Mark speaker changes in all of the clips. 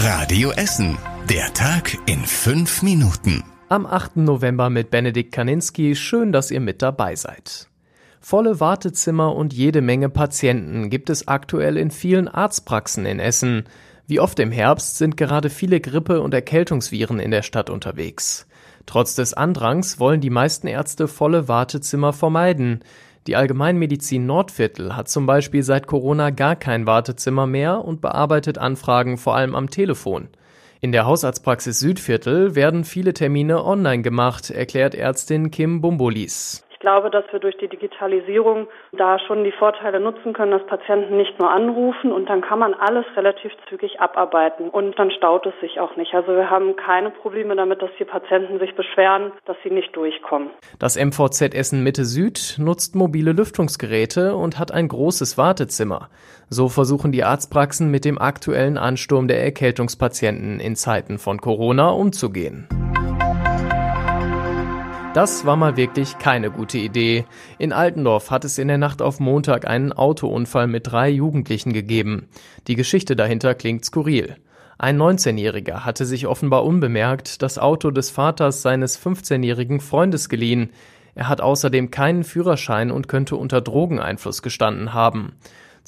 Speaker 1: Radio Essen. Der Tag in fünf Minuten.
Speaker 2: Am 8. November mit Benedikt Kaninski. Schön, dass ihr mit dabei seid. Volle Wartezimmer und jede Menge Patienten gibt es aktuell in vielen Arztpraxen in Essen. Wie oft im Herbst sind gerade viele Grippe- und Erkältungsviren in der Stadt unterwegs. Trotz des Andrangs wollen die meisten Ärzte volle Wartezimmer vermeiden. Die Allgemeinmedizin Nordviertel hat zum Beispiel seit Corona gar kein Wartezimmer mehr und bearbeitet Anfragen vor allem am Telefon. In der Hausarztpraxis Südviertel werden viele Termine online gemacht, erklärt Ärztin Kim Bumbolis.
Speaker 3: Ich glaube, dass wir durch die Digitalisierung da schon die Vorteile nutzen können, dass Patienten nicht nur anrufen und dann kann man alles relativ zügig abarbeiten und dann staut es sich auch nicht. Also wir haben keine Probleme damit, dass die Patienten sich beschweren, dass sie nicht durchkommen.
Speaker 2: Das MVZ Essen Mitte Süd nutzt mobile Lüftungsgeräte und hat ein großes Wartezimmer. So versuchen die Arztpraxen mit dem aktuellen Ansturm der Erkältungspatienten in Zeiten von Corona umzugehen. Das war mal wirklich keine gute Idee. In Altendorf hat es in der Nacht auf Montag einen Autounfall mit drei Jugendlichen gegeben. Die Geschichte dahinter klingt skurril. Ein 19-Jähriger hatte sich offenbar unbemerkt das Auto des Vaters seines 15-jährigen Freundes geliehen. Er hat außerdem keinen Führerschein und könnte unter Drogeneinfluss gestanden haben.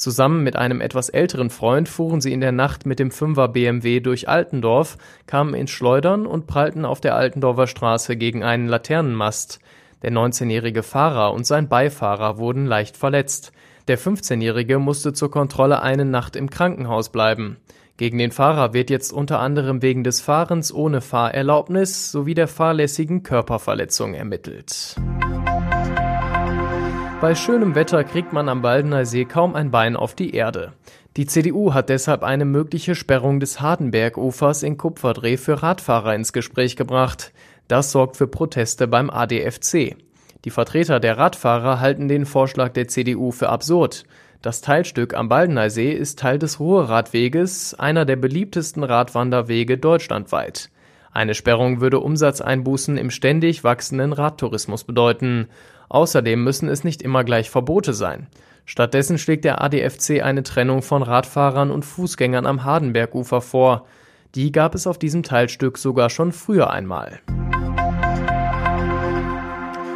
Speaker 2: Zusammen mit einem etwas älteren Freund fuhren sie in der Nacht mit dem Fünfer BMW durch Altendorf, kamen ins Schleudern und prallten auf der Altendorfer Straße gegen einen Laternenmast. Der 19-jährige Fahrer und sein Beifahrer wurden leicht verletzt. Der 15-jährige musste zur Kontrolle eine Nacht im Krankenhaus bleiben. Gegen den Fahrer wird jetzt unter anderem wegen des Fahrens ohne Fahrerlaubnis sowie der fahrlässigen Körperverletzung ermittelt. Bei schönem Wetter kriegt man am Baldener See kaum ein Bein auf die Erde. Die CDU hat deshalb eine mögliche Sperrung des Hardenbergufers in Kupferdreh für Radfahrer ins Gespräch gebracht. Das sorgt für Proteste beim ADFC. Die Vertreter der Radfahrer halten den Vorschlag der CDU für absurd. Das Teilstück am Baldener See ist Teil des Ruhrradweges, einer der beliebtesten Radwanderwege deutschlandweit. Eine Sperrung würde Umsatzeinbußen im ständig wachsenden Radtourismus bedeuten. Außerdem müssen es nicht immer gleich Verbote sein. Stattdessen schlägt der ADFC eine Trennung von Radfahrern und Fußgängern am Hardenbergufer vor. Die gab es auf diesem Teilstück sogar schon früher einmal.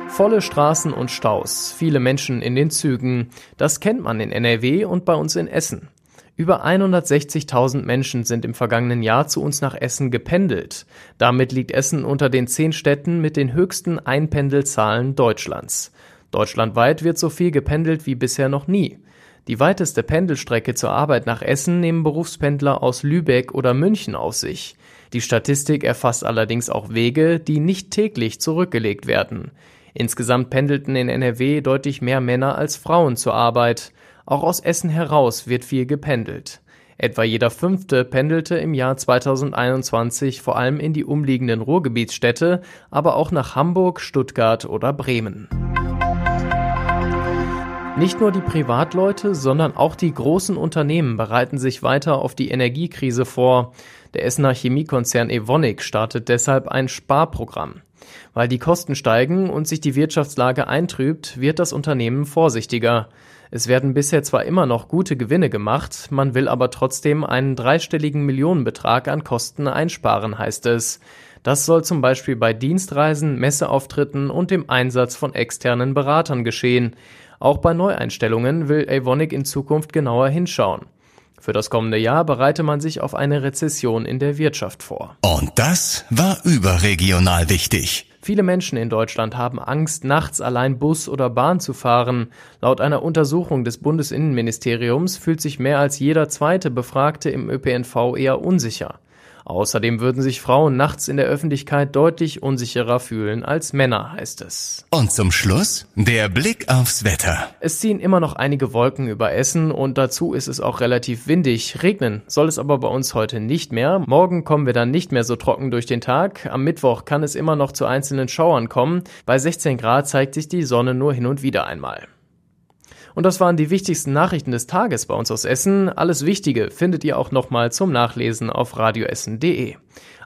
Speaker 2: Volle Straßen und Staus, viele Menschen in den Zügen. Das kennt man in NRW und bei uns in Essen. Über 160.000 Menschen sind im vergangenen Jahr zu uns nach Essen gependelt. Damit liegt Essen unter den zehn Städten mit den höchsten Einpendelzahlen Deutschlands. Deutschlandweit wird so viel gependelt wie bisher noch nie. Die weiteste Pendelstrecke zur Arbeit nach Essen nehmen Berufspendler aus Lübeck oder München auf sich. Die Statistik erfasst allerdings auch Wege, die nicht täglich zurückgelegt werden. Insgesamt pendelten in NRW deutlich mehr Männer als Frauen zur Arbeit. Auch aus Essen heraus wird viel gependelt. Etwa jeder Fünfte pendelte im Jahr 2021 vor allem in die umliegenden Ruhrgebietsstädte, aber auch nach Hamburg, Stuttgart oder Bremen. Nicht nur die Privatleute, sondern auch die großen Unternehmen bereiten sich weiter auf die Energiekrise vor. Der Essener Chemiekonzern Evonik startet deshalb ein Sparprogramm. Weil die Kosten steigen und sich die Wirtschaftslage eintrübt, wird das Unternehmen vorsichtiger. Es werden bisher zwar immer noch gute Gewinne gemacht, man will aber trotzdem einen dreistelligen Millionenbetrag an Kosten einsparen, heißt es. Das soll zum Beispiel bei Dienstreisen, Messeauftritten und dem Einsatz von externen Beratern geschehen. Auch bei Neueinstellungen will Avonic in Zukunft genauer hinschauen. Für das kommende Jahr bereite man sich auf eine Rezession in der Wirtschaft vor.
Speaker 1: Und das war überregional wichtig.
Speaker 2: Viele Menschen in Deutschland haben Angst, nachts allein Bus oder Bahn zu fahren. Laut einer Untersuchung des Bundesinnenministeriums fühlt sich mehr als jeder zweite Befragte im ÖPNV eher unsicher. Außerdem würden sich Frauen nachts in der Öffentlichkeit deutlich unsicherer fühlen als Männer, heißt es.
Speaker 1: Und zum Schluss der Blick aufs Wetter.
Speaker 2: Es ziehen immer noch einige Wolken über Essen und dazu ist es auch relativ windig. Regnen soll es aber bei uns heute nicht mehr. Morgen kommen wir dann nicht mehr so trocken durch den Tag. Am Mittwoch kann es immer noch zu einzelnen Schauern kommen. Bei 16 Grad zeigt sich die Sonne nur hin und wieder einmal. Und das waren die wichtigsten Nachrichten des Tages bei uns aus Essen. Alles Wichtige findet ihr auch nochmal zum Nachlesen auf radioessen.de.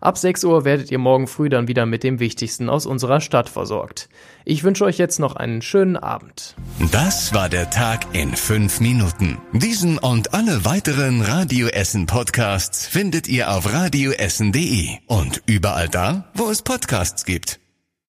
Speaker 2: Ab 6 Uhr werdet ihr morgen früh dann wieder mit dem Wichtigsten aus unserer Stadt versorgt. Ich wünsche euch jetzt noch einen schönen Abend.
Speaker 1: Das war der Tag in fünf Minuten. Diesen und alle weiteren Radio Essen Podcasts findet ihr auf radioessen.de und überall da, wo es Podcasts gibt.